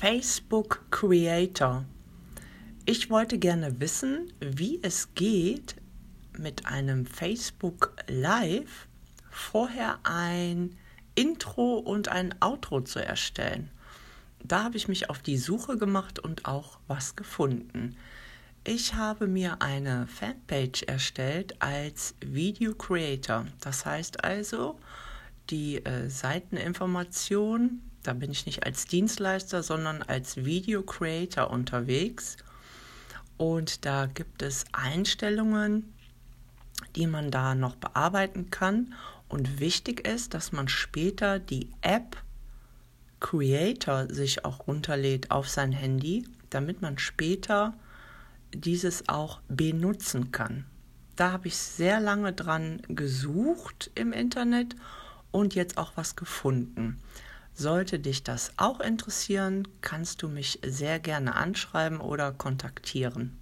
Facebook Creator. Ich wollte gerne wissen, wie es geht, mit einem Facebook Live vorher ein Intro und ein Outro zu erstellen. Da habe ich mich auf die Suche gemacht und auch was gefunden. Ich habe mir eine Fanpage erstellt als Video Creator. Das heißt also, die äh, Seiteninformation, da bin ich nicht als Dienstleister, sondern als Video Creator unterwegs. Und da gibt es Einstellungen, die man da noch bearbeiten kann. Und wichtig ist, dass man später die App Creator sich auch runterlädt auf sein Handy, damit man später dieses auch benutzen kann. Da habe ich sehr lange dran gesucht im Internet und jetzt auch was gefunden. Sollte dich das auch interessieren, kannst du mich sehr gerne anschreiben oder kontaktieren.